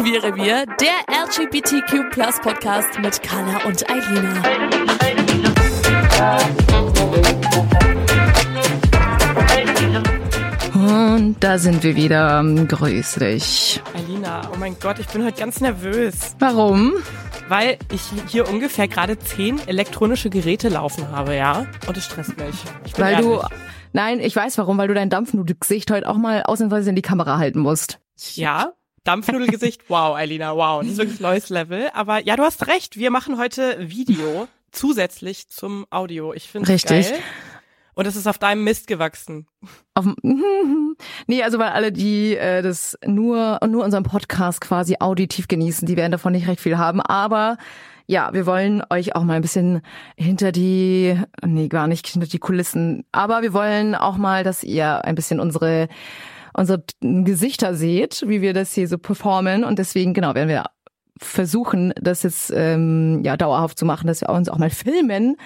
Queere Wir, der LGBTQ Podcast mit Carla und Eilina. Und da sind wir wieder. Grüß dich. Alina, oh mein Gott, ich bin heute ganz nervös, Warum? weil ich hier ungefähr gerade zehn elektronische Geräte laufen habe, ja? Und es stresst mich. Ich bin Weil du. ehrlich. Nein, ich weiß warum, weil du dein Dampfnudelgesicht heute auch mal ausnahmsweise in die Kamera halten musst. Ja, Dampfnudelgesicht, wow, Alina, wow. Das ist wirklich neues Level. Aber ja, du hast recht, wir machen heute Video zusätzlich zum Audio. Ich finde Richtig. geil. Und es ist auf deinem Mist gewachsen. Auf, nee, also weil alle, die äh, das nur nur unseren Podcast quasi auditiv genießen, die werden davon nicht recht viel haben. Aber ja, wir wollen euch auch mal ein bisschen hinter die, nee, gar nicht hinter die Kulissen. Aber wir wollen auch mal, dass ihr ein bisschen unsere unsere Gesichter seht, wie wir das hier so performen. Und deswegen, genau, werden wir versuchen, das jetzt ähm, ja dauerhaft zu machen, dass wir uns auch mal filmen.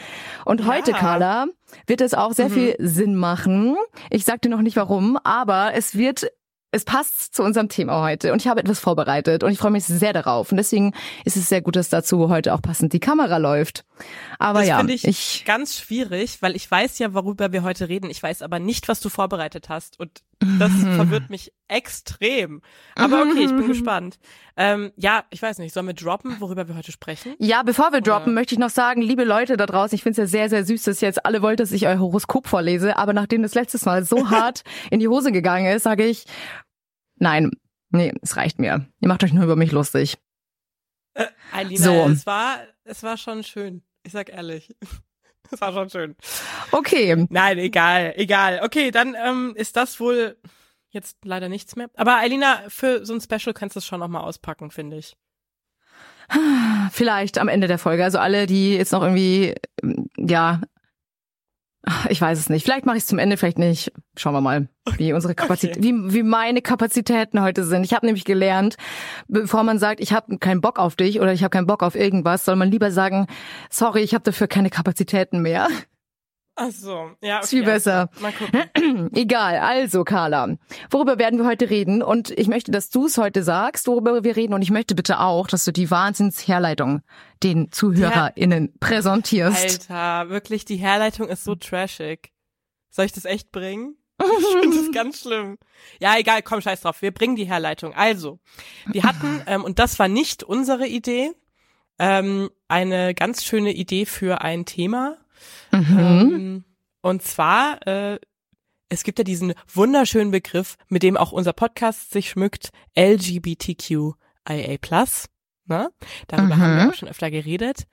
Und heute, Ja. Carla, wird es auch sehr viel Sinn machen. Ich sag dir noch nicht warum, aber es wird es passt zu unserem Thema heute und ich habe etwas vorbereitet und ich freue mich sehr darauf und deswegen ist es sehr gut, dass dazu heute auch passend die Kamera läuft. Aber Das ja, finde ich, ich ganz schwierig, weil ich weiß ja, worüber wir heute reden. Ich weiß aber nicht, was du vorbereitet hast. Und das verwirrt mich extrem. Aber okay, ich bin gespannt. Ähm, ja, ich weiß nicht, sollen wir droppen, worüber wir heute sprechen? Ja, bevor wir droppen, Oder- möchte ich noch sagen, liebe Leute da draußen, ich finde es ja sehr, sehr süß, dass ihr jetzt alle wollt, dass ich euer Horoskop vorlese, aber nachdem das letztes Mal so hart in die Hose gegangen ist, sage ich, nein, nee, es reicht mir. Ihr macht euch nur über mich lustig. Alina, So. es war, es war schon schön. Ich sag ehrlich. Es war schon schön. Okay, Nein, egal, egal. Okay, dann ähm, ist das wohl jetzt leider nichts mehr. Aber Alina, für so ein Special kannst du es schon noch mal auspacken, finde ich. vielleicht am Ende der Folge. Also alle, die jetzt noch irgendwie, ähm, ja, ich weiß es nicht. Vielleicht mache ich es zum Ende, vielleicht nicht. Schauen wir mal, wie unsere Kapazität, wie, wie meine Kapazitäten heute sind. Ich habe nämlich gelernt, bevor man sagt, ich habe keinen Bock auf dich oder ich habe keinen Bock auf irgendwas, soll man lieber sagen, sorry, ich habe dafür keine Kapazitäten mehr. Ach so, ja. Ist viel okay, besser. Mal gucken. Egal, also Carla, worüber werden wir heute reden? Und ich möchte, dass du es heute sagst, worüber wir reden. Und ich möchte bitte auch, dass du die Wahnsinnsherleitung den ZuhörerInnen präsentierst. Alter, wirklich, die Herleitung ist so trashig. Soll ich das echt bringen? Ich finde das ganz schlimm. Ja, egal, komm, scheiß drauf. Wir bringen die Herleitung. Also, wir hatten, ähm, und das war nicht unsere Idee, ähm, eine ganz schöne Idee für ein Thema. Mhm. Ähm, und zwar, äh, es gibt ja diesen wunderschönen Begriff, mit dem auch unser Podcast sich schmückt, LGBTQIA+. Ne? Darüber haben wir Mhm. auch schon öfter geredet.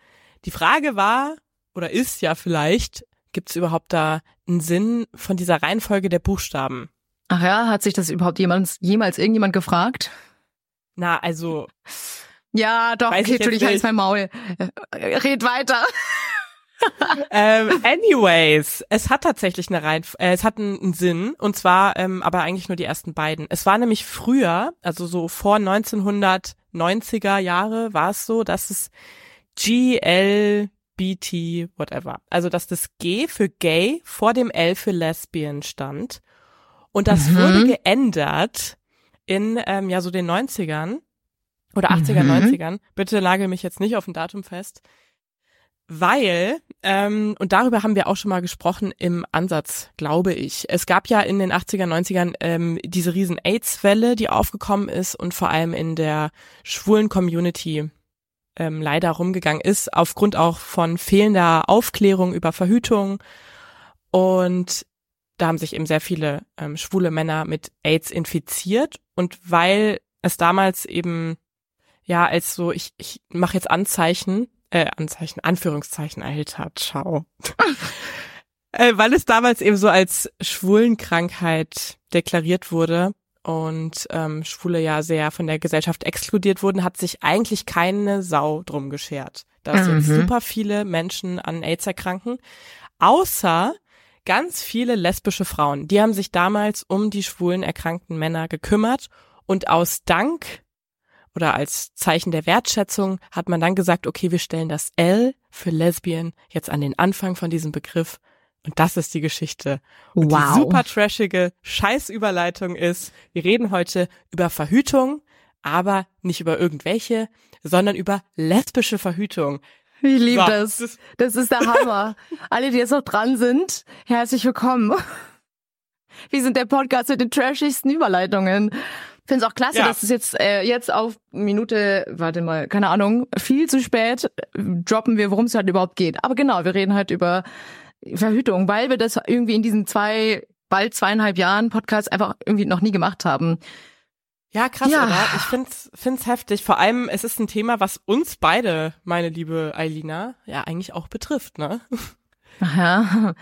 Die Frage war, oder ist ja vielleicht, gibt es überhaupt da einen Sinn von dieser Reihenfolge der Buchstaben? Ach ja, hat sich das überhaupt jemals, jemals irgendjemand gefragt? Na, also, Ja, doch, okay, ich jetzt Entschuldigung, ich nicht. halte mein Maul. Äh, Red weiter. Ähm, anyways, es hat tatsächlich eine Reihen, äh, es hat einen, einen Sinn und zwar aber aber eigentlich nur die ersten beiden. Es war nämlich früher, also so vor 1990er Jahre war es so, dass es GLBT whatever, also dass das G für gay vor dem L für lesbian stand und das Mhm. wurde geändert in ähm, ja so den 90ern oder 80er, Mhm. 90ern. Bitte nagel mich jetzt nicht auf ein Datum fest. Weil, ähm, und darüber haben wir auch schon mal gesprochen im Ansatz, glaube ich. Es gab ja in den 80er, 90ern ähm, diese riesen AIDS-Welle, die aufgekommen ist und vor allem in der schwulen Community ähm, leider rumgegangen ist, aufgrund auch von fehlender Aufklärung über Verhütung. Und da haben sich eben sehr viele ähm, schwule Männer mit AIDS infiziert. Und weil es damals eben, ja, als so, ich, ich mache jetzt Anzeichen, äh, Anzeichen, Anführungszeichen, Alter, ciao. Äh, weil es damals eben so als Schwulenkrankheit deklariert wurde und ähm, Schwule ja sehr von der Gesellschaft exkludiert wurden, hat sich eigentlich keine Sau drum geschert, dass Mhm. jetzt super viele Menschen an AIDS erkranken, außer ganz viele lesbische Frauen. Die haben sich damals um die schwulen erkrankten Männer gekümmert und aus Dank oder als Zeichen der Wertschätzung hat man dann gesagt, okay, wir stellen das L für Lesbian jetzt an den Anfang von diesem Begriff. Und das ist die Geschichte. Und Wow. die super trashige Scheißüberleitung ist, wir reden heute über Verhütung, aber nicht über irgendwelche, sondern über lesbische Verhütung. Ich liebe So, das. das- Das ist der Hammer. Alle, die jetzt noch dran sind, herzlich willkommen. Wir sind der Podcast mit den trashigsten Überleitungen. Ich finde es auch klasse, Ja. dass es jetzt äh, jetzt auf Minute, warte mal, keine Ahnung, viel zu spät äh, droppen wir, worum es halt überhaupt geht. Aber genau, wir reden halt über Verhütung, weil wir das irgendwie in diesen zwei, bald zweieinhalb Jahren Podcast einfach irgendwie noch nie gemacht haben. Ja, krass, Ja. oder? Ich find's, find's heftig. Vor allem, es ist ein Thema, was uns beide, meine liebe Eilina, ja eigentlich auch betrifft, ne? Ja.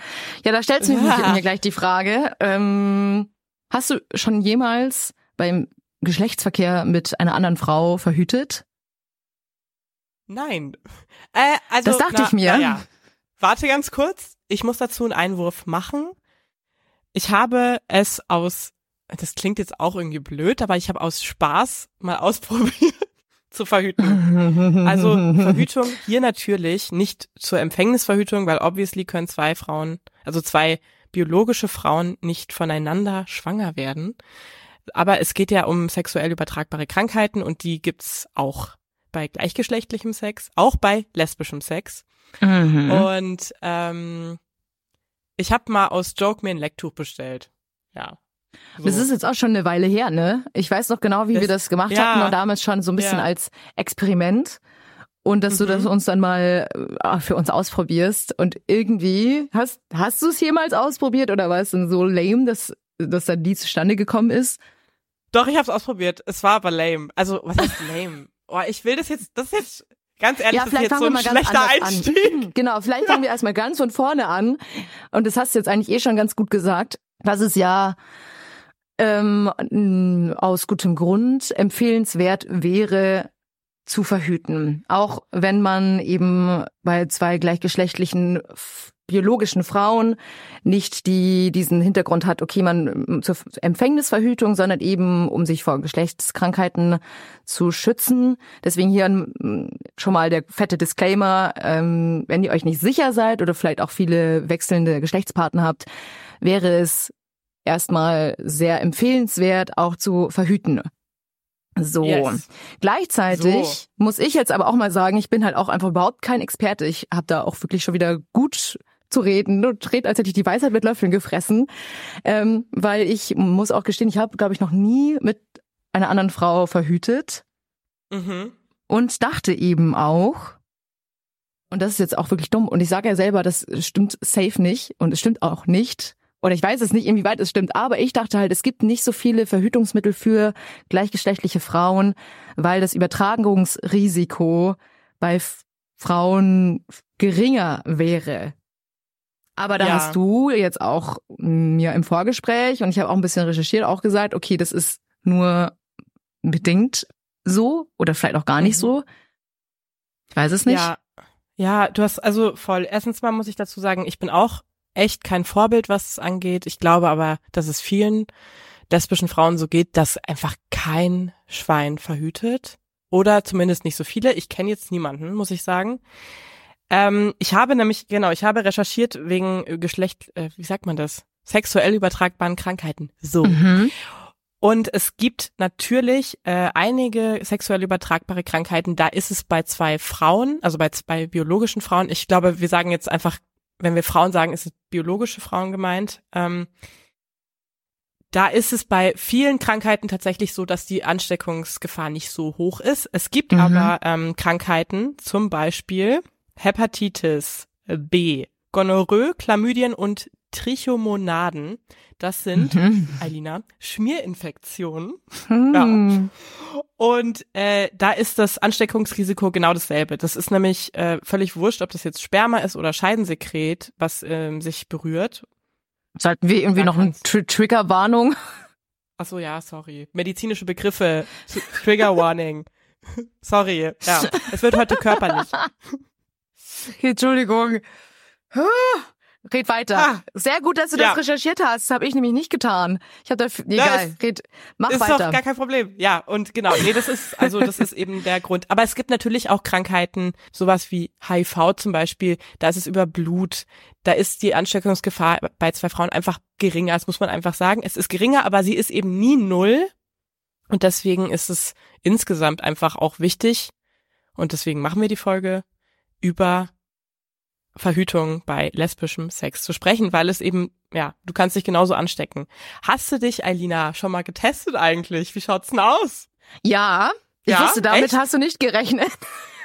Ja, da stellst du mir, Ja. mir gleich die Frage. Ähm, hast du schon jemals beim Geschlechtsverkehr mit einer anderen Frau verhütet? Nein. Äh, also, Das dachte na, ich mir. na Ja. Warte ganz kurz. Ich muss dazu einen Einwurf machen. Ich habe es aus, das klingt jetzt auch irgendwie blöd, aber ich habe aus Spaß mal ausprobiert zu verhüten. Also Verhütung hier natürlich nicht zur Empfängnisverhütung, weil obviously können zwei Frauen, also zwei biologische Frauen nicht voneinander schwanger werden. Aber es geht ja um sexuell übertragbare Krankheiten und die gibt's auch bei gleichgeschlechtlichem Sex, auch bei lesbischem Sex. Mhm. Und ähm, ich habe mal aus Joke mir ein Lecktuch bestellt. Ja. So. Das ist jetzt auch schon eine Weile her, ne? Ich weiß noch genau, wie Das- wir das gemacht ja. hatten und damals schon so ein bisschen Ja. als Experiment. Und dass du Mhm. das uns dann mal äh, für uns ausprobierst. Und irgendwie, hast, hast du es jemals ausprobiert oder war es denn so lame, dass, dass dann nie zustande gekommen ist? Doch, ich habe es ausprobiert. Es war aber lame. Also, was heißt lame? Oh, ich will das jetzt, das ist jetzt, ganz ehrlich, ja, das ist jetzt so fangen ein wir mal ganz schlechter Einstieg. an. Genau, vielleicht fangen wir erstmal ganz von vorne an. Und das hast du jetzt eigentlich eh schon ganz gut gesagt, dass es ja ähm, n- aus gutem Grund empfehlenswert wäre, zu verhüten. Auch wenn man eben bei zwei gleichgeschlechtlichen biologischen Frauen nicht die diesen Hintergrund hat, okay, man ähm, zur Empfängnisverhütung, sondern eben um sich vor Geschlechtskrankheiten zu schützen. Deswegen hier ähm, schon mal der fette Disclaimer, ähm, wenn ihr euch nicht sicher seid oder vielleicht auch viele wechselnde Geschlechtspartner habt, wäre es erstmal sehr empfehlenswert, auch zu verhüten. So. Yes. Gleichzeitig muss ich jetzt aber auch mal sagen, ich bin halt auch einfach überhaupt kein Experte. Ich habe da auch wirklich schon wieder gut zu reden und rede, als hätte ich die Weisheit mit Löffeln gefressen, ähm, weil ich muss auch gestehen, ich habe, glaube ich, noch nie mit einer anderen Frau verhütet Mhm. und dachte eben auch, und das ist jetzt auch wirklich dumm, und ich sage ja selber, das stimmt safe nicht und es stimmt auch nicht, oder ich weiß es nicht, inwieweit es stimmt, aber ich dachte halt, es gibt nicht so viele Verhütungsmittel für gleichgeschlechtliche Frauen, weil das Übertragungsrisiko bei Frauen geringer wäre. Aber da Ja. hast du jetzt auch mir im Vorgespräch und ich habe auch ein bisschen recherchiert, auch gesagt, okay, das ist nur bedingt so oder vielleicht auch gar nicht Mhm. so. Ich weiß es nicht. Ja. Ja, du hast also voll. Erstens mal muss ich dazu sagen, ich bin auch echt kein Vorbild, was es angeht. Ich glaube aber, dass es vielen lesbischen Frauen so geht, dass einfach kein Schwein verhütet. Oder zumindest nicht so viele. Ich kenne jetzt niemanden, muss ich sagen. Ähm, ich habe nämlich, genau, ich habe recherchiert wegen äh, Geschlecht, äh, wie sagt man das? Sexuell übertragbaren Krankheiten. So. Mhm. Und es gibt natürlich äh, einige sexuell übertragbare Krankheiten, da ist es bei zwei Frauen, also bei zwei biologischen Frauen, ich glaube, wir sagen jetzt einfach, wenn wir Frauen sagen, ist es biologische Frauen gemeint. Ähm, da ist es bei vielen Krankheiten tatsächlich so, dass die Ansteckungsgefahr nicht so hoch ist. Es gibt Mhm. aber ähm, Krankheiten, zum Beispiel Hepatitis B, Gonorrhoe, Chlamydien und Trichomonaden. Das sind, Mhm. Eilina, Schmierinfektionen. Hm. Und äh, da ist das Ansteckungsrisiko genau dasselbe. Das ist nämlich äh, völlig wurscht, ob das jetzt Sperma ist oder Scheidensekret, was ähm, sich berührt. Sollten wir irgendwie Da noch eine Tr Triggerwarnung? Ach so, ja, sorry. Medizinische Begriffe. Trigger Warning. sorry. Ja, es wird heute körperlich. Entschuldigung. Huh. Red weiter. Ah. Sehr gut, dass du Ja. das recherchiert hast. Das habe ich nämlich nicht getan. Ich habe da egal. ist- Red, mach ist weiter. doch gar kein Problem. Ja, und genau, nee, das ist, also das ist eben der Grund. Aber es gibt natürlich auch Krankheiten, sowas wie HIV zum Beispiel, da ist es über Blut, da ist die Ansteckungsgefahr bei zwei Frauen einfach geringer, das muss man einfach sagen. Es ist geringer, aber sie ist eben nie null. Und deswegen ist es insgesamt einfach auch wichtig. Und deswegen machen wir die Folge über Verhütung bei lesbischem Sex zu sprechen, weil es eben, ja, du kannst dich genauso anstecken. Hast du dich, Eilina, schon mal getestet eigentlich? Wie schaut's denn aus? Ja, ich Ja? wusste, damit Echt? hast du nicht gerechnet.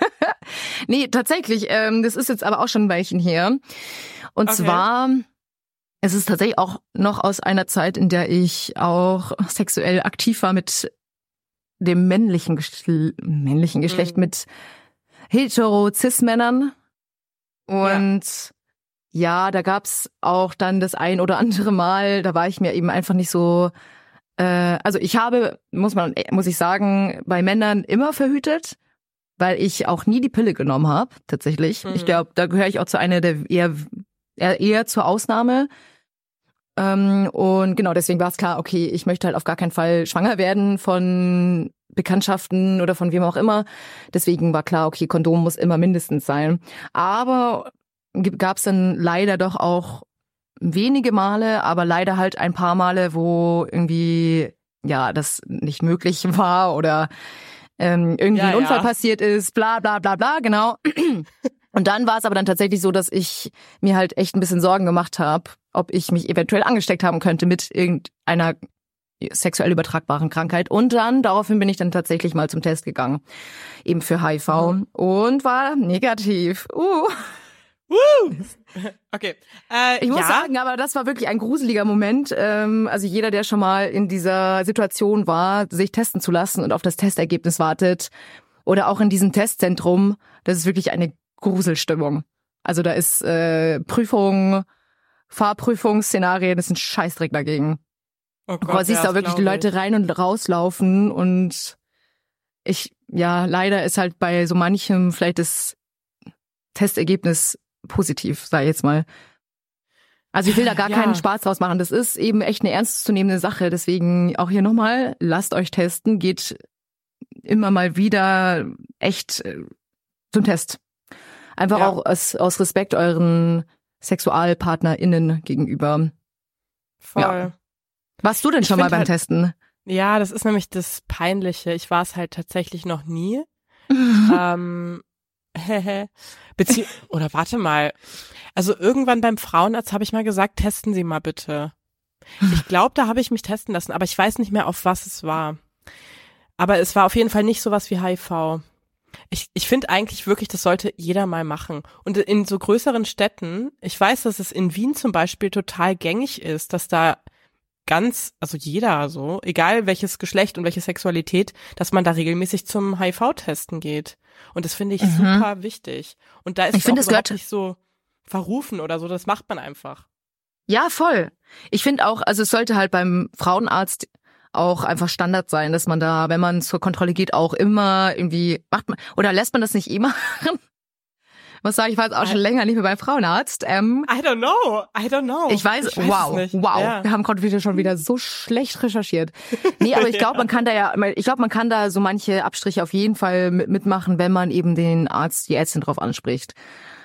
nee, tatsächlich. Ähm, das ist jetzt aber auch schon ein Weilchen her. Und Okay. zwar, es ist tatsächlich auch noch aus einer Zeit, in der ich auch sexuell aktiv war mit dem männlichen, Geschl männlichen Geschlecht, Mhm. mit hetero-cis-Männern. Und ja. da gab's auch dann das ein oder andere Mal, da war ich mir eben einfach nicht so äh, also ich habe, muss man, muss ich sagen, bei Männern immer verhütet, weil ich auch nie die Pille genommen habe, tatsächlich. Mhm. Ich glaube, da gehöre ich auch zu einer der eher, eher, eher zur Ausnahme. Ähm, und genau, deswegen war es klar, okay, ich möchte halt auf gar keinen Fall schwanger werden von Bekanntschaften oder von wem auch immer. Deswegen war klar, okay, Kondom muss immer mindestens sein. Aber gab es dann leider doch auch wenige Male, aber leider halt ein paar Male, wo irgendwie ja das nicht möglich war oder ähm, irgendwie Ja, ein Unfall ja. passiert ist, bla bla bla bla, genau. Und dann war es aber dann tatsächlich so, dass ich mir halt echt ein bisschen Sorgen gemacht habe, ob ich mich eventuell angesteckt haben könnte mit irgendeiner sexuell übertragbaren Krankheit. Und dann, daraufhin bin ich dann tatsächlich mal zum Test gegangen. Eben für HIV. Mhm. Und war negativ. Uh. Okay. Äh, Ich muss ja. sagen, aber das war wirklich ein gruseliger Moment. Ähm, also jeder, der schon mal in dieser Situation war, sich testen zu lassen und auf das Testergebnis wartet, oder auch in diesem Testzentrum, das ist wirklich eine Gruselstimmung. Also da ist äh, Prüfung, Fahrprüfungsszenarien, das ist ein Scheißdreck dagegen. Oh Gott, Aber siehst du auch wirklich die Leute rein und rauslaufen und ich, ja, leider ist halt bei so manchem vielleicht das Testergebnis positiv, sag ich jetzt mal. Also ich will da gar Ja. keinen Spaß draus machen. Das ist eben echt eine ernstzunehmende Sache. Deswegen auch hier nochmal, lasst euch testen, geht immer mal wieder echt äh, zum Test. Einfach Ja. auch aus, aus Respekt euren SexualpartnerInnen gegenüber. Voll. Ja. Warst du denn Ich schon mal beim halt- Testen? Ja, das ist nämlich das Peinliche. Ich war es halt tatsächlich noch nie. ähm, Bezieh oder warte mal. Also irgendwann beim Frauenarzt habe ich mal gesagt, testen Sie mal bitte. Ich glaube, da habe ich mich testen lassen, aber ich weiß nicht mehr, auf was es war. Aber es war auf jeden Fall nicht sowas wie HIV. Ich, ich finde eigentlich wirklich, das sollte jeder mal machen. Und in so größeren Städten, ich weiß, dass es in Wien zum Beispiel total gängig ist, dass da ganz, also jeder so, egal welches Geschlecht und welche Sexualität, dass man da regelmäßig zum HIV-Testen geht. Und das finde ich Mhm. super wichtig. Und da ist Ich es auch überhaupt nicht so verrufen oder so, das macht man einfach. Ja, voll. Ich finde auch, also es sollte halt beim Frauenarzt auch einfach Standard sein, dass man da, wenn man zur Kontrolle geht, auch immer irgendwie macht man oder lässt man das nicht eh machen? Was sage ich, war jetzt auch schon länger nicht mehr beim Frauenarzt. Ähm, I don't know, I don't know. ich weiß, es wow, nicht. wow, Ja. wir haben gerade wieder schon wieder so schlecht recherchiert. Nee, aber ich glaube, man kann da ja, ich glaube, man kann da so manche Abstriche auf jeden Fall mit- mitmachen, wenn man eben den Arzt, die Ärztin drauf anspricht.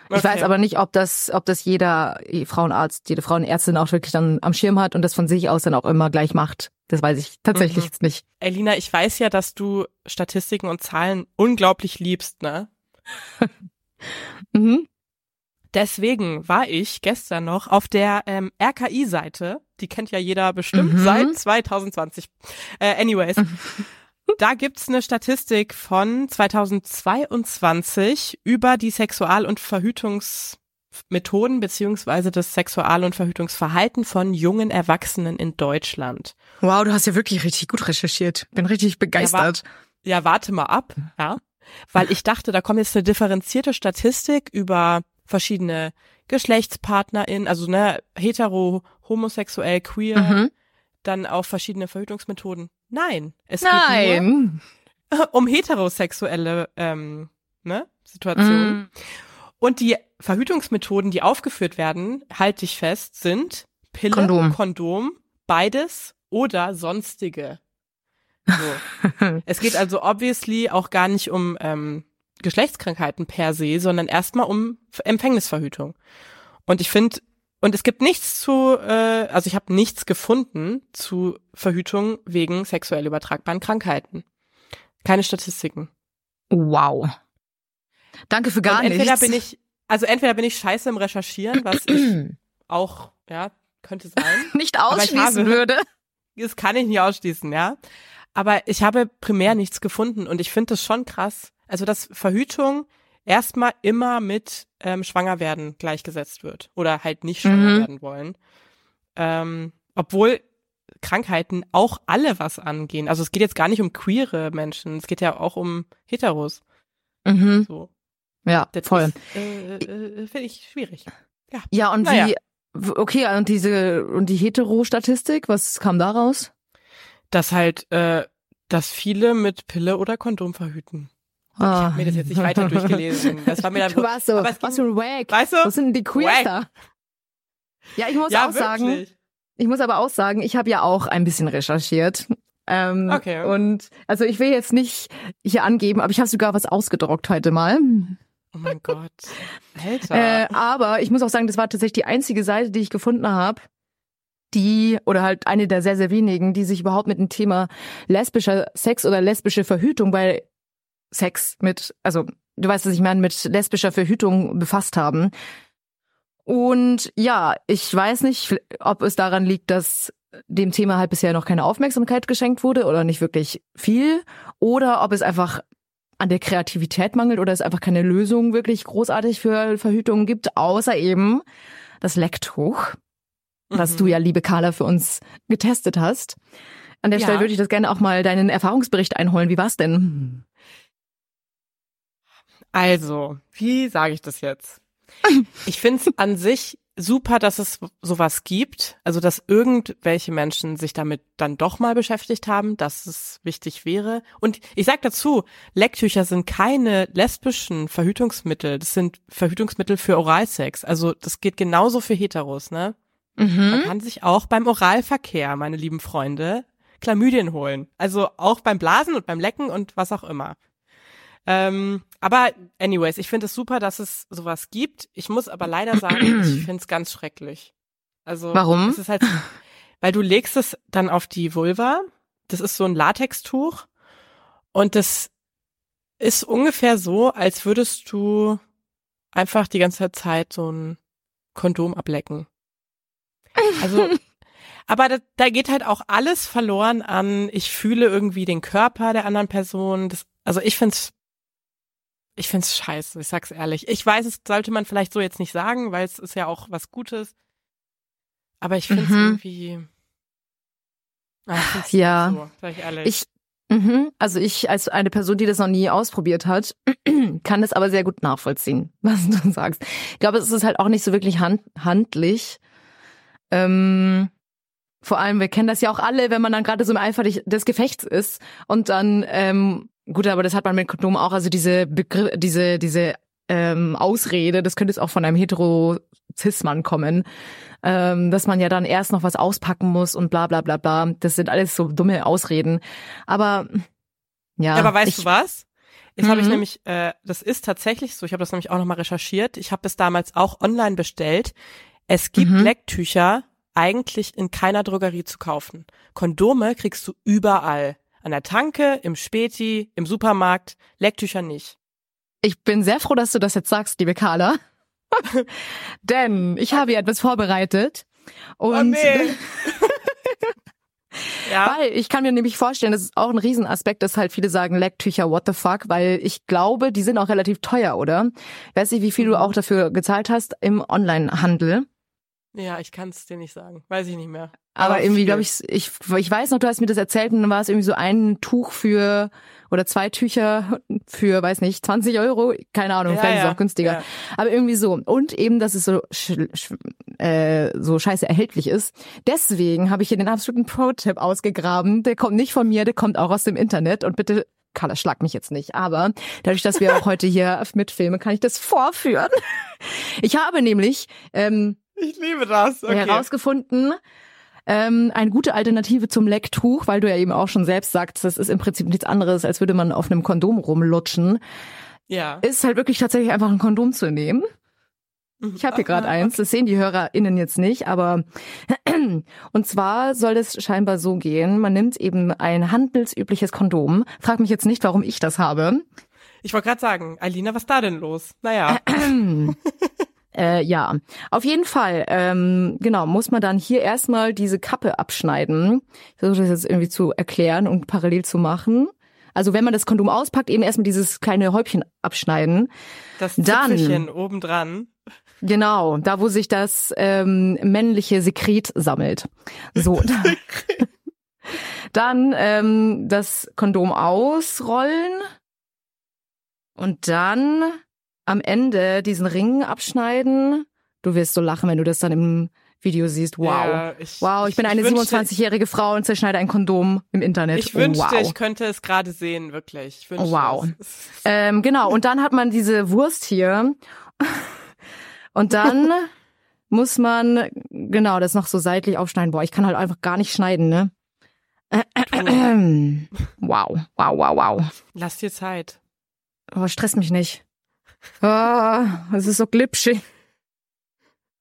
Ich Okay. weiß aber nicht, ob das, ob das jeder Frauenarzt, jede Frauenärztin auch wirklich dann am Schirm hat und das von sich aus dann auch immer gleich macht. Das weiß ich tatsächlich Mhm. jetzt nicht. Elina, ich weiß ja, dass du Statistiken und Zahlen unglaublich liebst, ne? Mhm. Deswegen war ich gestern noch auf der ähm, RKI-Seite, die kennt ja jeder bestimmt Mhm. seit 2020. Äh, anyways, da gibt's eine Statistik von 2022 über die Sexual- und Verhütungs Methoden beziehungsweise das Sexual- und Verhütungsverhalten von jungen Erwachsenen in Deutschland. Wow, du hast ja wirklich richtig gut recherchiert. Bin richtig begeistert. Ja, warte mal ab, ja. Weil ich dachte, da kommt jetzt eine differenzierte Statistik über verschiedene GeschlechtspartnerInnen, also ne, hetero, homosexuell, queer, Mhm. dann auch verschiedene Verhütungsmethoden. Nein, es geht nur Nein. um heterosexuelle ähm, ne, Situationen. Mhm. Und die Verhütungsmethoden, die aufgeführt werden, halte ich fest, sind Pille, Kondom. Kondom, beides oder sonstige. So. es geht also obviously auch gar nicht um ähm, Geschlechtskrankheiten per se, sondern erstmal um Empfängnisverhütung. Und ich finde, und es gibt nichts zu, äh, also ich habe nichts gefunden zu Verhütung wegen sexuell übertragbaren Krankheiten. Keine Statistiken. Wow. Danke für gar und entweder nichts. bin ich, also entweder bin ich scheiße im Recherchieren, was ich auch, ja, könnte sein. nicht ausschließen habe- würde. Das kann ich nicht ausschließen, ja. Aber ich habe primär nichts gefunden und ich finde das schon krass. Also, dass Verhütung erstmal immer mit ähm, Schwangerwerden gleichgesetzt wird oder halt nicht schwanger Mhm. werden wollen. Ähm, obwohl Krankheiten auch alle was angehen. Also es geht jetzt gar nicht um queere Menschen, es geht ja auch um Heteros. Mhm. So. Ja, Das voll. ist, Äh, äh, Finde ich schwierig. Ja. Ja, und Naja. wie, okay, und diese, und die Hetero-Statistik, was kam da raus? Dass halt, äh, dass viele mit Pille oder Kondom verhüten. Ich habe mir das jetzt nicht weiter durchgelesen. Das war mir dann Du warst so, aber es was ging- für ein Wack. Weißt du? Was sind denn die Queers da? Ja, ich muss ja, auch sagen, wirklich. ich muss aber auch sagen, ich habe ja auch ein bisschen recherchiert. Ähm, Okay. Und also ich will jetzt nicht hier angeben, aber ich habe sogar was ausgedruckt heute mal. Oh mein Gott. Alter. Äh, aber ich muss auch sagen, das war tatsächlich die einzige Seite, die ich gefunden habe, die, oder halt eine der sehr, sehr wenigen, die sich überhaupt mit dem Thema lesbischer Sex oder lesbische Verhütung bei Sex mit, also du weißt, was ich meine, mit lesbischer Verhütung befasst haben. Und ja, ich weiß nicht, ob es daran liegt, dass dem Thema halt bisher noch keine Aufmerksamkeit geschenkt wurde oder nicht wirklich viel, oder ob es einfach an der Kreativität mangelt oder es einfach keine Lösung wirklich großartig für Verhütung gibt, außer eben das Lecktuch, was Mhm. du ja, liebe Carla, für uns getestet hast. An der Ja. Stelle würde ich das gerne auch mal deinen Erfahrungsbericht einholen. Wie war's denn? Also, wie sage ich das jetzt? Ich finde es an sich super, dass es sowas gibt, also dass irgendwelche Menschen sich damit dann doch mal beschäftigt haben, dass es wichtig wäre. Und ich sag dazu, Lecktücher sind keine lesbischen Verhütungsmittel, das sind Verhütungsmittel für Oralsex. Also das geht genauso für Heteros, ne? Man Mhm. kann sich auch beim Oralverkehr, meine lieben Freunde, Chlamydien holen. Also auch beim Blasen und beim Lecken und was auch immer. Ähm, aber anyways, ich finde es super, dass es sowas gibt. Ich muss aber leider sagen, ich finde es ganz schrecklich. Also Warum? Es ist halt, weil du legst es dann auf die Vulva. Das ist so ein Latextuch und das ist ungefähr so, als würdest du einfach die ganze Zeit so ein Kondom ablecken. Also, aber da, da geht halt auch alles verloren an, ich fühle irgendwie den Körper der anderen Person. Das, also ich find's, ich find's scheiße, ich sag's ehrlich. Ich weiß, es sollte man vielleicht so jetzt nicht sagen, weil es ist ja auch was Gutes. Aber ich find's Mhm. irgendwie, ah, ich find's Ja. so, sag ich ehrlich. Ich, mhm, also ich als eine Person, die das noch nie ausprobiert hat, kann das aber sehr gut nachvollziehen, was du sagst. Ich glaube, es ist halt auch nicht so wirklich hand, handlich. Ähm, vor allem, wir kennen das ja auch alle, wenn man dann gerade so im Eifer des Gefechts ist und dann, ähm, gut, aber das hat man mit Kondom auch, also diese Begriff, diese, diese ähm, Ausrede, das könnte jetzt auch von einem Hetero-Cis-Mann kommen, ähm, dass man ja dann erst noch was auspacken muss und bla bla bla bla. Das sind alles so dumme Ausreden. Aber ja. Aber weißt ich, du was? Jetzt habe ich Mhm. nämlich, äh, das ist tatsächlich so, ich habe das nämlich auch nochmal recherchiert. Ich habe das damals auch online bestellt. Es gibt Mhm. Lecktücher eigentlich in keiner Drogerie zu kaufen. Kondome kriegst du überall. An der Tanke, im Späti, im Supermarkt, Lecktücher nicht. Ich bin sehr froh, dass du das jetzt sagst, liebe Carla. Denn ich habe hier etwas vorbereitet. Und Ja. Weil ich kann mir nämlich vorstellen, das ist auch ein Riesenaspekt, dass halt viele sagen, Lecktücher, what the fuck, weil ich glaube, die sind auch relativ teuer, oder? Ich weiß nicht, wie viel du Mhm. auch dafür gezahlt hast im Onlinehandel. Ja, ich kann es dir nicht sagen. Weiß ich nicht mehr. Aber, irgendwie, viel. glaube ich, ich, ich weiß noch, du hast mir das erzählt und dann war es irgendwie so ein Tuch für oder zwei Tücher für, weiß nicht, 20 Euro, keine Ahnung, Ja, vielleicht ist es ja, auch günstiger. ja. Aber irgendwie so. Und eben, dass es so, äh, so scheiße erhältlich ist. Deswegen habe ich hier den absoluten Pro-Tipp ausgegraben. Der kommt nicht von mir, der kommt auch aus dem Internet. Und bitte, Carla, schlag mich jetzt nicht. Aber dadurch, dass wir auch heute hier mitfilmen, kann ich das vorführen. Ich habe nämlich ähm, Ich liebe das. Okay. herausgefunden, ähm, eine gute Alternative zum Lecktuch, weil du ja eben auch schon selbst sagst, das ist im Prinzip nichts anderes, als würde man auf einem Kondom rumlutschen, ja. ist halt wirklich tatsächlich einfach ein Kondom zu nehmen. Ich habe hier gerade eins, das sehen die HörerInnen jetzt nicht, aber und zwar soll es scheinbar so gehen, man nimmt eben ein handelsübliches Kondom. Frag mich jetzt nicht, warum ich das habe. Ich wollte gerade sagen, Alina, was da denn los? Naja. Äh, ja, auf jeden Fall, ähm, genau, muss man dann hier erstmal diese Kappe abschneiden. Ich versuche das jetzt irgendwie zu erklären und parallel zu machen. Also wenn man das Kondom auspackt, eben erstmal dieses kleine Häubchen abschneiden. Das Zipfelchen obendran. Genau, da wo sich das ähm, männliche Sekret sammelt. So. dann ähm, das Kondom ausrollen und dann am Ende diesen Ring abschneiden. Du wirst so lachen, wenn du das dann im Video siehst. Wow. Ja, ich- wow, ich bin eine wünschte- 27-jährige Frau und zerschneide ein Kondom im Internet. Ich wünschte, wow. ich könnte es gerade sehen, wirklich. Ich wünschte Wow. Ähm, genau, und dann hat man diese Wurst hier. Und dann muss man, genau, das noch so seitlich aufschneiden. Boah, ich kann halt einfach gar nicht schneiden, ne? Wow, wow, wow, wow. Lass dir Zeit. Aber stresst mich nicht. Ah, es ist so glitschig.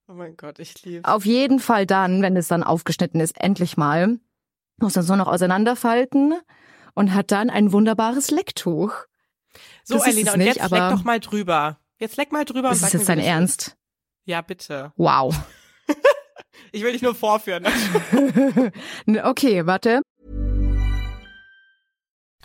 Oh mein Gott, ich liebe Auf jeden Fall dann, wenn es dann aufgeschnitten ist, endlich mal, muss man so noch auseinanderfalten und hat dann ein wunderbares Lecktuch. So, das ist es und nicht, jetzt leck doch mal drüber. Jetzt leck mal drüber und Das sag ist mir, jetzt dein das Ernst. Ist. Ja, bitte. Wow. Ich will dich nur vorführen. okay, warte.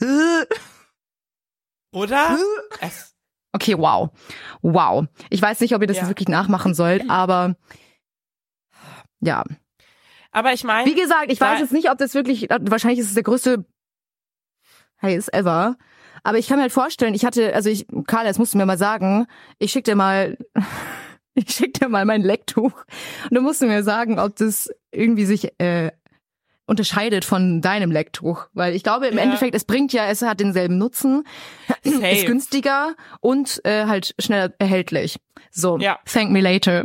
Oder? Es, Okay, wow. Wow. Ich weiß nicht, ob ihr das Ja. jetzt wirklich nachmachen sollt, aber ja. aber ich meine, Wie gesagt, ich weiß jetzt nicht, ob das wirklich, wahrscheinlich ist es der größte Heiß ever. Aber ich kann mir halt vorstellen, ich hatte, also ich, Karl, jetzt musst du mir mal sagen, ich schick dir mal, ich schick dir mal mein Lecktuch und du musst mir sagen, ob das irgendwie sich äh, unterscheidet von deinem Lecktuch. Weil ich glaube, im Ja. Endeffekt, es bringt ja, es hat denselben Nutzen, ist safe. günstiger und äh, halt schneller erhältlich. So, Ja. thank me later.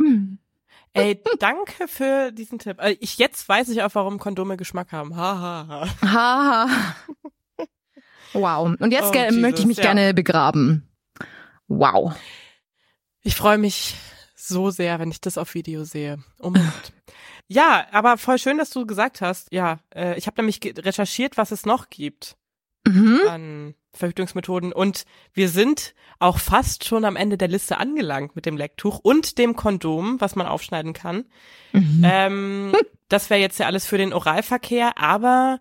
Ey, danke für diesen Tipp. Äh, Ich jetzt weiß ich auch, warum Kondome Geschmack haben. Ha ha ha. Haha. Wow. Und jetzt Oh, Jesus, möchte ich mich ja. gerne begraben. Wow. Ich freue mich so sehr, wenn ich das auf Video sehe. Oh mein Gott. Ja, aber voll schön, dass du gesagt hast. Ja, äh, ich habe nämlich recherchiert, was es noch gibt Mhm. an Verhütungsmethoden und wir sind auch fast schon am Ende der Liste angelangt mit dem Lecktuch und dem Kondom, was man aufschneiden kann. Mhm. Ähm, das wäre jetzt ja alles für den Oralverkehr, aber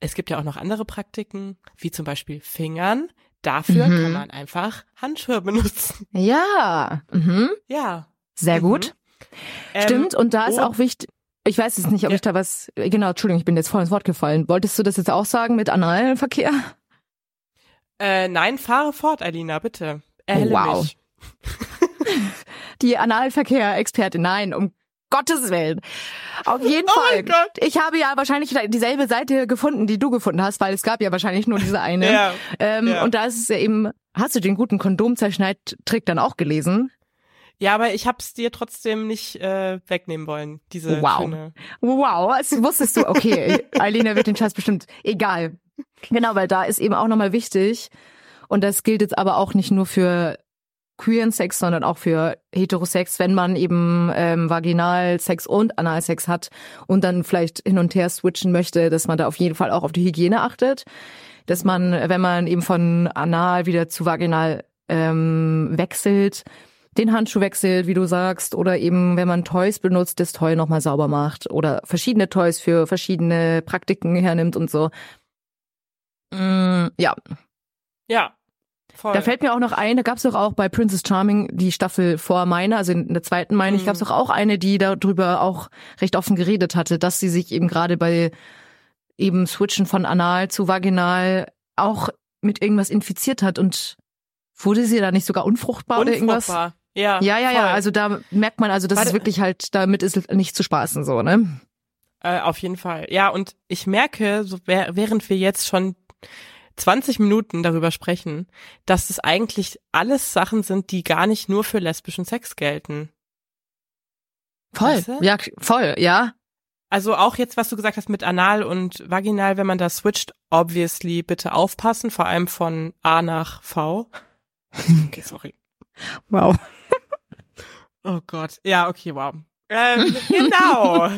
es gibt ja auch noch andere Praktiken, wie zum Beispiel Fingern. Dafür Mhm. kann man einfach Handschuhe benutzen. Ja. Mhm. Ja. Sehr Mhm. gut. Ähm, Stimmt. Und da ist oh. auch wichtig. Ich weiß jetzt nicht, ob Ja. ich da was. Genau, Entschuldigung, ich bin jetzt voll ins Wort gefallen. Wolltest du das jetzt auch sagen mit Analverkehr? Äh, nein, fahre fort, Alina, bitte. Erhelle Wow. mich. Die Analverkehr-Expertin, nein, um Gottes Willen. Auf jeden Oh Fall. mein Gott. Ich habe ja wahrscheinlich dieselbe Seite gefunden, die du gefunden hast, weil es gab ja wahrscheinlich nur diese eine. Ja. Ähm, ja. Und da ist es ja eben, hast du den guten Kondomzerschneidtrick dann auch gelesen? Ja, aber ich hab's dir trotzdem nicht äh, wegnehmen wollen, diese Wow. schöne. Wow, das wusstest du. Okay, Eileen wird den Scheiß bestimmt. Egal. Genau, weil da ist eben auch nochmal wichtig. Und das gilt jetzt aber auch nicht nur für queeren Sex, sondern auch für Heterosex, wenn man eben ähm, Vaginalsex und Analsex hat und dann vielleicht hin und her switchen möchte, dass man da auf jeden Fall auch auf die Hygiene achtet. Dass man, wenn man eben von anal wieder zu vaginal ähm, wechselt, den Handschuh wechselt, wie du sagst, oder eben, wenn man Toys benutzt, das Toy nochmal sauber macht oder verschiedene Toys für verschiedene Praktiken hernimmt und so. Mm, ja, Ja. Voll. da fällt mir auch noch ein, da gab's doch auch bei Princess Charming die Staffel vor meiner, also in der zweiten meine ich, Mhm. gab's doch auch eine, die darüber auch recht offen geredet hatte, dass sie sich eben gerade bei eben Switchen von anal zu vaginal auch mit irgendwas infiziert hat und wurde sie da nicht sogar unfruchtbar, oder irgendwas? Ja, Ja, ja, ja, also da merkt man, also das Warte. ist wirklich halt, damit ist nicht zu spaßen so, ne? Äh, auf jeden Fall. Ja, und ich merke, so während wir jetzt schon 20 Minuten darüber sprechen, dass das eigentlich alles Sachen sind, die gar nicht nur für lesbischen Sex gelten. Voll. Weißt du? Ja, voll, ja. Also auch jetzt, was du gesagt hast mit Anal und Vaginal, wenn man da switcht, obviously bitte aufpassen, vor allem von A nach V. Okay, sorry. Wow. Oh Gott. Ja, okay, wow. Ähm, genau.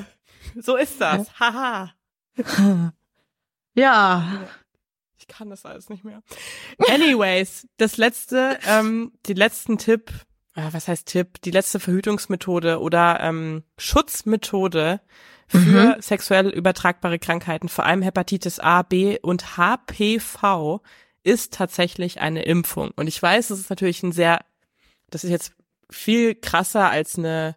So ist das. Haha. Ja. Ich kann das alles nicht mehr. Anyways, das letzte, ähm, die letzten Tipp, äh, was heißt Tipp? Die letzte Verhütungsmethode oder ähm, Schutzmethode für sexuell übertragbare Krankheiten, vor allem Hepatitis A, B und HPV, ist tatsächlich eine Impfung. Und ich weiß, es ist natürlich ein sehr, das ist jetzt viel krasser als eine,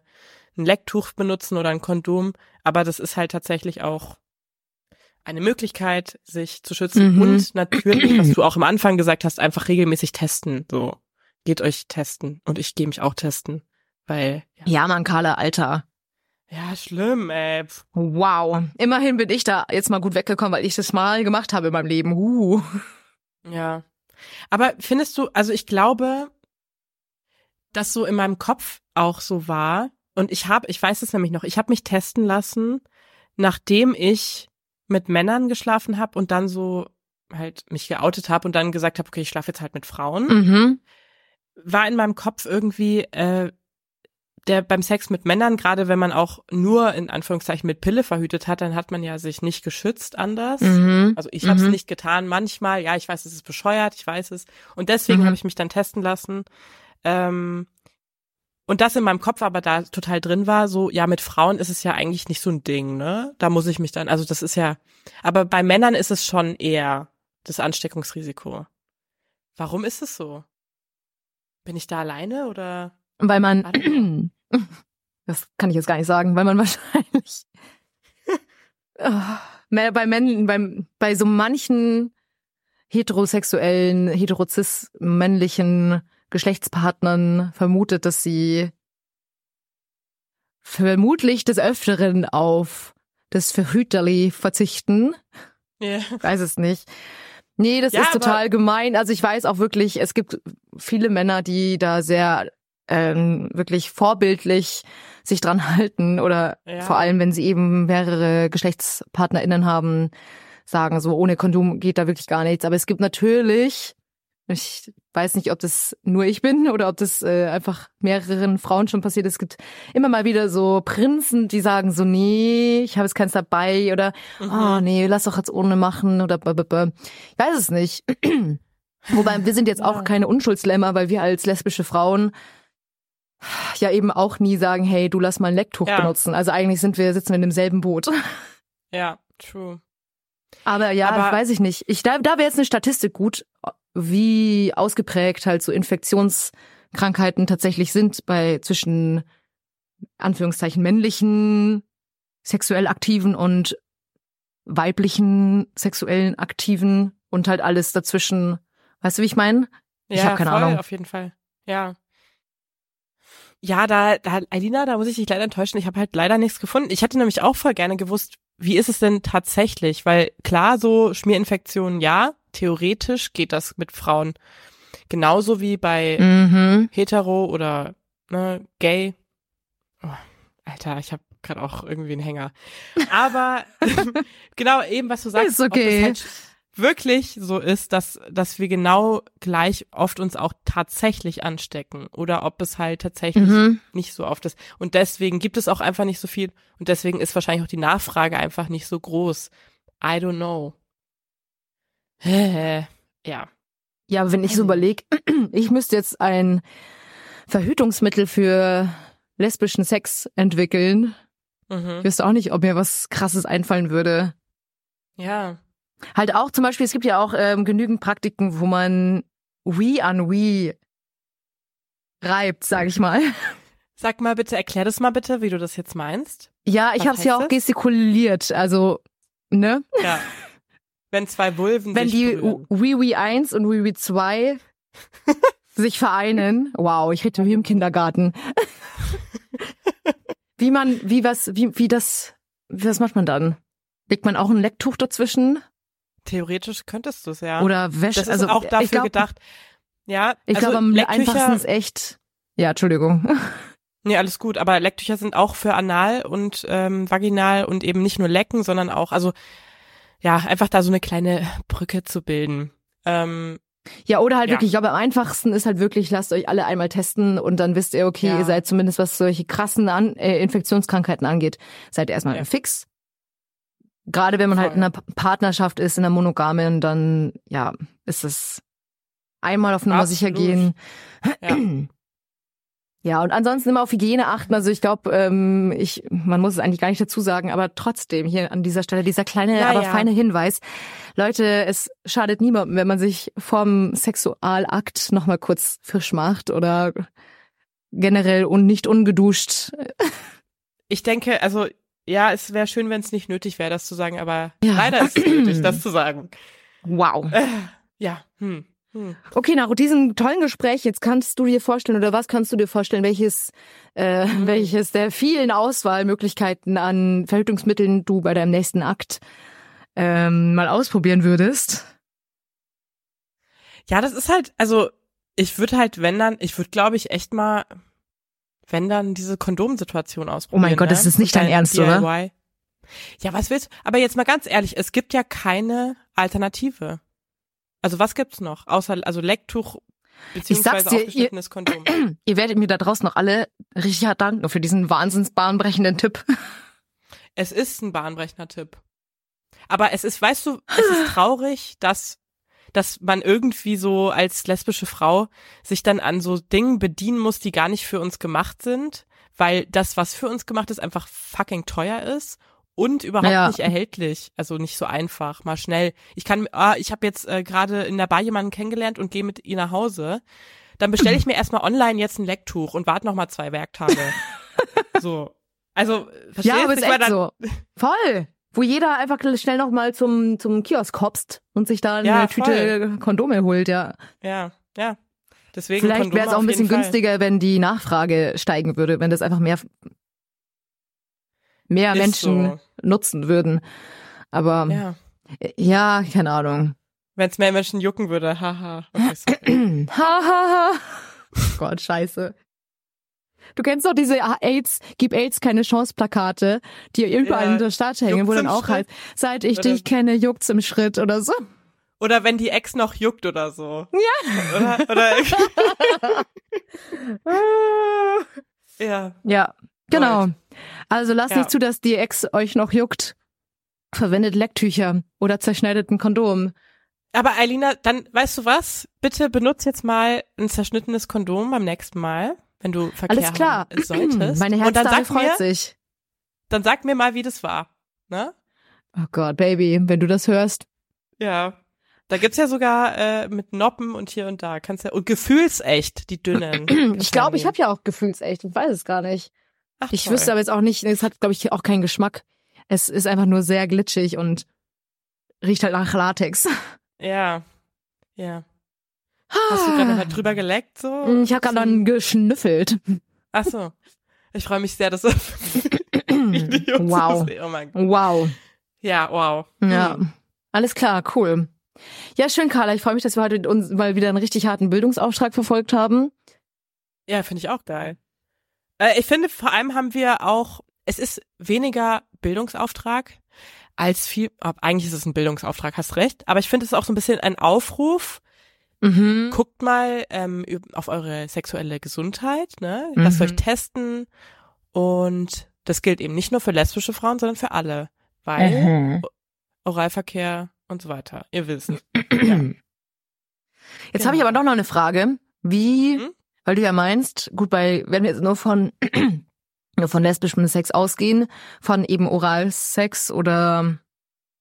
ein Lecktuch benutzen oder ein Kondom, aber das ist halt tatsächlich auch eine Möglichkeit, sich zu schützen Mhm. und natürlich, was du auch am Anfang gesagt hast, einfach regelmäßig testen. So, geht euch testen und ich gehe mich auch testen, weil ja, Ja, man, Carla, Alter. ja schlimm, ey. Wow. Immerhin bin ich da jetzt mal gut weggekommen, weil ich das mal gemacht habe in meinem Leben. Uh. Ja. Aber findest du, also ich glaube, dass so in meinem Kopf auch so war und ich habe, ich weiß es nämlich noch, ich habe mich testen lassen, nachdem ich mit Männern geschlafen habe und dann so halt mich geoutet habe und dann gesagt habe, okay, ich schlafe jetzt halt mit Frauen. Mhm. war in meinem Kopf irgendwie äh, der beim Sex mit Männern, gerade wenn man auch nur in Anführungszeichen mit Pille verhütet hat, dann hat man ja sich nicht geschützt anders. Mhm. Also ich habe es Mhm. nicht getan, manchmal, ja, ich weiß, es ist bescheuert, ich weiß es. Und deswegen Mhm. habe ich mich dann testen lassen. Ähm, und das in meinem Kopf aber da total drin war, so, ja, mit Frauen ist es ja eigentlich nicht so ein Ding, ne? Da muss ich mich dann, also das ist ja, aber bei Männern ist es schon eher das Ansteckungsrisiko. Warum ist es so? Bin ich da alleine oder? Weil man, das kann ich jetzt gar nicht sagen, weil man wahrscheinlich Ah, mehr bei Männern, beim, bei so manchen heterosexuellen, heterozis männlichen Geschlechtspartnern vermutet, dass sie vermutlich des Öfteren auf das Verhüterli verzichten. Ja. weiß es nicht. Nee, das Ja, ist total gemein. Also ich weiß auch wirklich, es gibt viele Männer, die da sehr ähm, wirklich vorbildlich sich dran halten oder Ja. vor allem, wenn sie eben mehrere GeschlechtspartnerInnen haben, sagen so, ohne Kondom geht da wirklich gar nichts. Aber es gibt natürlich, ich weiß nicht, ob das nur ich bin oder ob das äh, einfach mehreren Frauen schon passiert ist. Es gibt immer mal wieder so Prinzen, die sagen so, nee, ich habe jetzt keins dabei oder oh nee, lass doch jetzt ohne machen oder blablabla. ich weiß es nicht. Wobei wir sind jetzt auch keine Unschuldslämmer, weil wir als lesbische Frauen ja eben auch nie sagen, hey, du lass mal ein Lecktuch Ja. benutzen. Also eigentlich sind wir sitzen wir in demselben Boot. Ja, true. Aber ja, Aber- das weiß ich nicht. Ich, da da wäre jetzt eine Statistik gut, wie ausgeprägt halt so Infektionskrankheiten tatsächlich sind bei zwischen Anführungszeichen männlichen sexuell aktiven und weiblichen sexuellen aktiven und halt alles dazwischen. Weißt du, wie ich meine? Ja, Ich hab keine voll, Ahnung. auf jeden Fall. Ja. Ja, da, da, Alina, da muss ich dich leider enttäuschen. Ich habe halt leider nichts gefunden. Ich hätte nämlich auch voll gerne gewusst, wie ist es denn tatsächlich? Weil klar, so Schmierinfektionen, ja, theoretisch geht das mit Frauen genauso wie bei Mhm. hetero oder ne, gay. Oh, Alter, ich habe gerade auch irgendwie einen Hänger. Aber genau eben, was du sagst, Ist okay. halt wirklich so ist, dass, dass wir genau gleich oft uns auch tatsächlich anstecken oder ob es halt tatsächlich Mhm. nicht so oft ist. Und deswegen gibt es auch einfach nicht so viel und deswegen ist wahrscheinlich auch die Nachfrage einfach nicht so groß. I don't know. Ja. Ja, wenn ich so überlege, ich müsste jetzt ein Verhütungsmittel für lesbischen Sex entwickeln. Mhm. Ich wüsste auch nicht, ob mir was krasses einfallen würde. Ja. Halt auch zum Beispiel, es gibt ja auch ähm, genügend Praktiken, wo man Wii an Wii reibt, sag ich mal. Sag mal bitte, erklär das mal bitte, wie du das jetzt meinst. Ja, ich habe es ja auch gestikuliert, also ne? Ja. Wenn zwei Vulven Wenn sich die Wii 1 und Wii 2 sich vereinen. Wow, ich rede wie im Kindergarten. wie man, wie was, wie, wie das, wie was macht man dann? Legt man auch ein Lecktuch dazwischen? Theoretisch könntest du es ja. Oder Wäsche? das ist also, auch dafür ich glaub, gedacht. Ja, Ich also glaube, am Lecktücher- einfachsten ist echt. Ja, Entschuldigung. Nee, alles gut, aber Lecktücher sind auch für anal und ähm, vaginal und eben nicht nur lecken, sondern auch, also ja, einfach da so eine kleine Brücke zu bilden. Ähm, Ja, oder halt Ja. wirklich, ich glaube, am einfachsten ist halt wirklich, lasst euch alle einmal testen und dann wisst ihr, okay, Ja. ihr seid zumindest, was solche krassen An äh, Infektionskrankheiten angeht, seid erstmal Ja. fix. Gerade wenn man halt Voll. in einer Pa- Partnerschaft ist, in einer monogamen, dann, ja, ist es einmal auf Nummer sicher Absolut. gehen. ja. Und ansonsten immer auf Hygiene achten. Also ich glaube, ähm, ich, man muss es eigentlich gar nicht dazu sagen, aber trotzdem hier an dieser Stelle dieser kleine, Ja, aber ja. feine Hinweis. Leute, es schadet niemandem, wenn man sich vorm Sexualakt nochmal kurz frisch macht oder generell und nicht ungeduscht. Ich denke, also ja, es wäre schön, wenn es nicht nötig wäre, das zu sagen, aber Ja. leider ist es nötig, das zu sagen. Wow. Äh, ja, hm, hm. Okay, nach diesem tollen Gespräch, jetzt kannst du dir vorstellen, oder was kannst du dir vorstellen, welches, äh, Mhm. welches der vielen Auswahlmöglichkeiten an Verhütungsmitteln du bei deinem nächsten Akt ähm, mal ausprobieren würdest? Ja, das ist halt, also ich würde halt, wenn dann, ich würde, glaube ich, echt mal, wenn dann diese Kondomsituation ausprobieren. Oh mein Gott, ne? das ist nicht dein Ernst, oder? DIY. Ja, was willst du? Aber jetzt mal ganz ehrlich, es gibt ja keine Alternative. Also was gibt's noch? Außer, also Lecktuch, beziehungsweise dir, ihr- aufgeschnittenes Kondom. Ihr werdet mir da draußen noch alle richtig hart danken für diesen wahnsinns bahnbrechenden Tipp. Es ist ein bahnbrechender Tipp. Aber es ist, weißt du, es ist traurig, dass, dass man irgendwie so als lesbische Frau sich dann an so Dingen bedienen muss, die gar nicht für uns gemacht sind, weil das, was für uns gemacht ist, einfach fucking teuer ist und überhaupt Ja. nicht erhältlich. Also nicht so einfach, mal schnell. Ich kann, ah, ich habe jetzt äh, gerade in der Bar jemanden kennengelernt und gehe mit ihr nach Hause. Dann bestelle ich mir erstmal online jetzt ein Lecktuch und warte noch mal zwei Werktage. so. Also, verstehst Ja, aber du? ist echt dann- so. Voll. Wo jeder einfach schnell noch mal zum, zum Kiosk hopst und sich da eine Ja, Tüte Kondome holt, ja. Ja, ja. Deswegen Vielleicht wäre es auch ein bisschen günstiger, wenn die Nachfrage steigen würde, wenn das einfach mehr, mehr Ist Menschen so. nutzen würden. Aber Ja. ja, keine Ahnung. Wenn es mehr Menschen jucken würde, haha. Okay, sorry. ha, ha, ha. Gott, scheiße. Du kennst doch diese AIDS, gib AIDS keine Chance Plakate, die überall Ja, in der Stadt hängen, wo dann auch Schritt? heißt, seit ich Oder- dich kenne, juckt's im Schritt oder so. Oder wenn die Ex noch juckt oder so. Ja. Oder, oder ja. Ja, genau. Also lasst Ja. nicht zu, dass die Ex euch noch juckt. Verwendet Lecktücher oder zerschneidet ein Kondom. Aber Eilina, dann weißt du was? Bitte benutz jetzt mal ein zerschnittenes Kondom beim nächsten Mal, wenn du Verkehr Alles klar. haben solltest. Meine Und dann sag mir, freut sich. dann sag mir mal, wie das war. Ne? Oh Gott, Baby, wenn du das hörst. Ja. Da gibt's ja sogar äh, mit Noppen und hier und da. Kannst ja und gefühlsecht, die dünnen. Ich glaube, ich habe ja auch gefühlsecht. Ich weiß es gar nicht. Ach, Ich toll. wüsste aber jetzt auch nicht, es hat, glaube ich, auch keinen Geschmack. Es ist einfach nur sehr glitschig und riecht halt nach Latex. Ja. Ja. Hast du gerade halt drüber geleckt so? Ich habe gerade dann geschnüffelt. Ach so. Ich freue mich sehr, dass das Video Wow. Oh mein Gott. Wow. Ja, wow. Ja. Hm. Alles klar, cool. Ja, schön, Carla. Ich freue mich, dass wir heute uns mal wieder einen richtig harten Bildungsauftrag verfolgt haben. Ja, finde ich auch geil. Äh, ich finde, vor allem haben wir auch, es ist weniger Bildungsauftrag als viel, eigentlich ist es ein Bildungsauftrag, hast recht, aber ich finde es ist auch so ein bisschen ein Aufruf, Mhm. guckt mal ähm, auf eure sexuelle Gesundheit, ne? Lasst Mhm. euch testen und das gilt eben nicht nur für lesbische Frauen, sondern für alle, weil Mhm. Oralverkehr und so weiter. Ihr wisst. Jetzt habe ich Genau. aber doch noch eine Frage. Wie, Mhm. Weil du ja meinst, gut, bei, wenn wir jetzt nur von, nur von lesbischem Sex ausgehen, von eben Oralsex oder,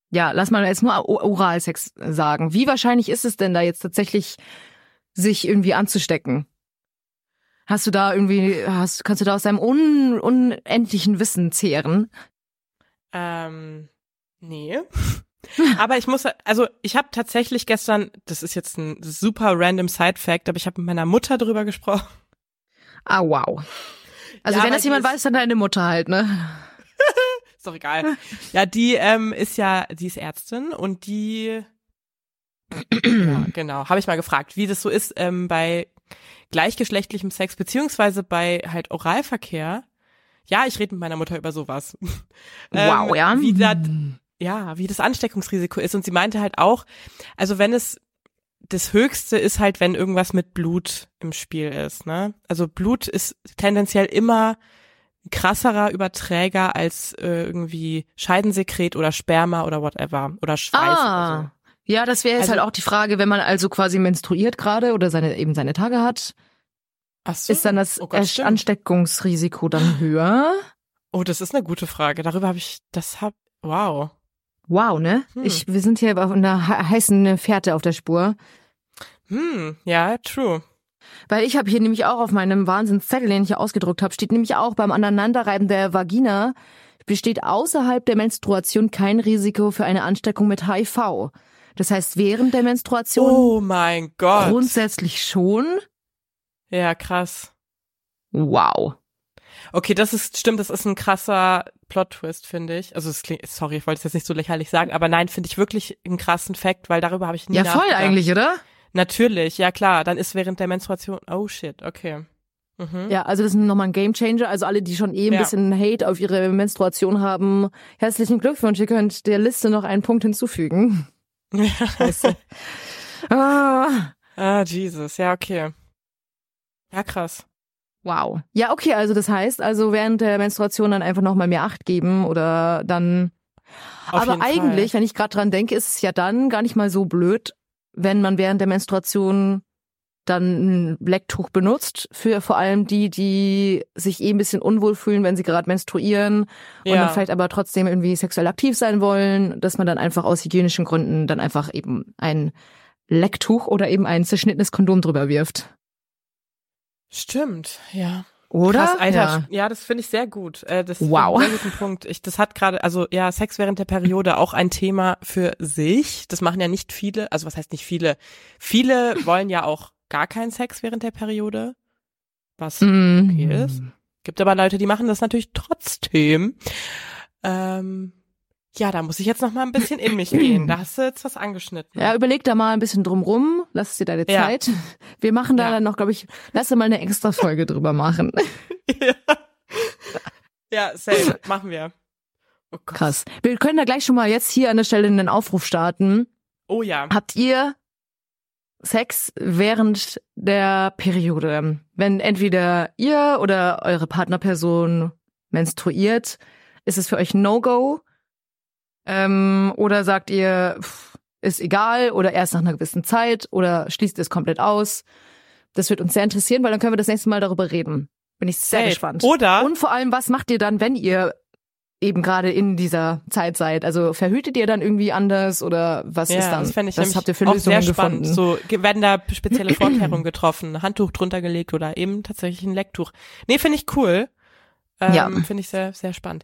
ja, lass mal jetzt nur Oralsex sagen. Wie wahrscheinlich ist es denn da jetzt tatsächlich, sich irgendwie anzustecken? Hast du da irgendwie, hast, kannst du da aus deinem un, unendlichen Wissen zehren? Ähm, nee. Aber ich muss, also ich habe tatsächlich gestern, das ist jetzt ein super random Side-Fact, aber ich habe mit meiner Mutter drüber gesprochen. Ah, wow. Also Ja, wenn das jemand ist- weiß, dann deine Mutter halt, ne? Ist doch egal. Ja, die ähm, ist ja, die ist Ärztin und die, ja, genau, habe ich mal gefragt, wie das so ist ähm, bei gleichgeschlechtlichem Sex beziehungsweise bei halt Oralverkehr. Ja, ich rede mit meiner Mutter über sowas. Wow, ähm, ja. Wie das, ja, wie das Ansteckungsrisiko ist. Und sie meinte halt auch, also wenn es das Höchste ist halt, wenn irgendwas mit Blut im Spiel ist, ne? Also Blut ist tendenziell immer ein krasserer Überträger als äh, irgendwie Scheidensekret oder Sperma oder whatever oder Schweiß oder Ah, ja, das wäre jetzt Also- halt auch die Frage, wenn man also quasi menstruiert gerade oder seine eben seine Tage hat, so. So. ist dann das oh, Gott. Ansteckungsrisiko dann höher? oh, das ist eine gute Frage. Darüber habe ich, das hab, wow. Wow, ne? Hm. Ich, wir sind hier auf einer he- heißen Fährte auf der Spur. Hm, ja, true. Weil ich habe hier nämlich auch auf meinem Wahnsinnszettel, den ich hier ausgedruckt habe, steht nämlich auch beim Aneinanderreiben der Vagina besteht außerhalb der Menstruation kein Risiko für eine Ansteckung mit HIV. Das heißt, während der Menstruation Oh mein Gott. grundsätzlich schon. Ja, krass. Wow. Okay, das ist, stimmt, das ist ein krasser Plot-Twist, finde ich. Also es klingt, sorry, ich wollte es jetzt nicht so lächerlich sagen, aber nein, finde ich wirklich einen krassen Fact, weil darüber habe ich nie Ja, voll eigentlich, oder? Natürlich, ja klar, dann ist während der Menstruation, oh shit, okay. Mhm. Ja, also das ist nochmal ein Gamechanger. Also alle, die schon eh ein Ja. bisschen Hate auf ihre Menstruation haben, herzlichen Glückwunsch. Ihr könnt der Liste noch einen Punkt hinzufügen. Scheiße. ah, ah, Jesus, ja, okay. Ja, krass. Wow. Ja, okay, also das heißt, also während der Menstruation dann einfach nochmal mehr Acht geben oder dann. Auf Aber eigentlich, Fall. wenn ich gerade dran denke, ist es ja dann gar nicht mal so blöd, wenn man während der Menstruation dann ein Lecktuch benutzt, für vor allem die, die sich eh ein bisschen unwohl fühlen, wenn sie gerade menstruieren und Ja. dann vielleicht aber trotzdem irgendwie sexuell aktiv sein wollen, dass man dann einfach aus hygienischen Gründen dann einfach eben ein Lecktuch oder eben ein zerschnittenes Kondom drüber wirft. Stimmt, ja. Oder? Krass, Alter. Ja. Ja, das finde ich sehr gut. Äh, das Wow. Ist ein sehr guten Punkt. Ich, das hat gerade, also ja, Sex während der Periode auch ein Thema für sich. Das machen ja nicht viele. Also was heißt nicht viele? Viele wollen ja auch gar keinen Sex während der Periode, was Mm. okay ist. Gibt aber Leute, die machen das natürlich trotzdem. Ähm, ja, da muss ich jetzt noch mal ein bisschen in mich gehen. Da hast du jetzt was angeschnitten. Ja, überleg da mal ein bisschen drum rum, lass dir deine Ja. Zeit. Wir machen da Ja. dann noch, glaube ich, lass dir mal eine extra Folge drüber machen. ja. ja, safe. Machen wir. Oh. Krass. Wir können da gleich schon mal jetzt hier an der Stelle einen Aufruf starten. Oh ja. Habt ihr Sex während der Periode? Wenn entweder ihr oder eure Partnerperson menstruiert, ist es für euch No-Go? Ähm, oder sagt ihr, pff, ist egal oder erst nach einer gewissen Zeit oder schließt es komplett aus? Das wird uns sehr interessieren, weil dann können wir das nächste Mal darüber reden. Bin ich sehr Safe. gespannt. Oder Und vor allem, was macht ihr dann, wenn ihr eben gerade in dieser Zeit seid? Also verhütet ihr dann irgendwie anders oder was ja, ist dann? das ich nämlich habt ihr für Lösungen sehr spannend. gefunden? So werden da spezielle Vorkehrungen getroffen, Handtuch drunter gelegt oder eben tatsächlich ein Lecktuch. Nee, finde ich cool. Ähm, Ja. Finde ich sehr, sehr spannend.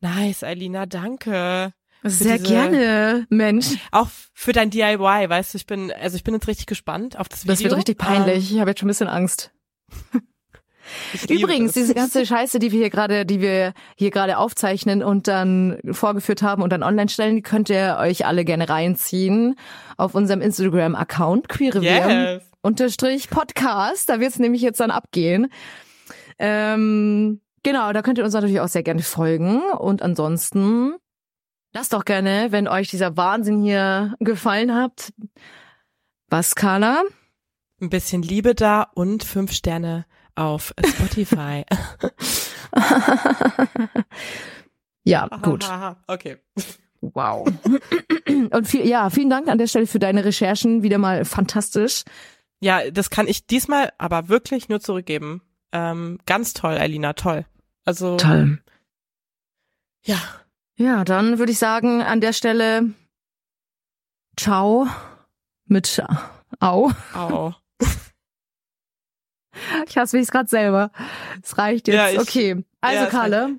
Nice, Alina, danke. Sehr gerne, Mensch. Auch für dein DIY, weißt du, ich bin, also ich bin jetzt richtig gespannt auf das Video. Das wird richtig peinlich. Ich habe jetzt schon ein bisschen Angst. Ähm, Übrigens, das. diese ganze Scheiße, die wir hier gerade, die wir hier gerade aufzeichnen und dann vorgeführt haben und dann online stellen, die könnt ihr euch alle gerne reinziehen auf unserem Instagram-Account queerevier Yes. unterstrich Podcast. Da wird es nämlich jetzt dann abgehen. Ähm, genau, da könnt ihr uns natürlich auch sehr gerne folgen. Und ansonsten lasst doch gerne, wenn euch dieser Wahnsinn hier gefallen hat. Was, Carla? Ein bisschen Liebe da und fünf Sterne auf Spotify. ja, gut. okay. Wow. Und viel, ja, vielen Dank an der Stelle für deine Recherchen. Wieder mal fantastisch. Ja, das kann ich diesmal aber wirklich nur zurückgeben. Ähm, ganz toll, Alina, toll. Also. Toll. Ja. Ja, dann würde ich sagen, an der Stelle ciao mit au. Au. Ich hasse mich gerade selber. Es reicht jetzt. Ja, ich- okay. Also, ja, es Karle,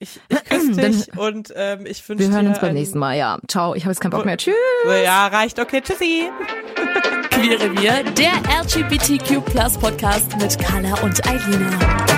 Ich, ich küsse Dann- dich und ähm, ich wünsche wir hören dir uns beim nächsten Mal. Ja, ciao. Ich habe jetzt keinen Bock mehr. Tschüss. Ja, reicht. Okay, tschüssi. Queere wir, der LGBTQ Podcast mit Carla und Eilina.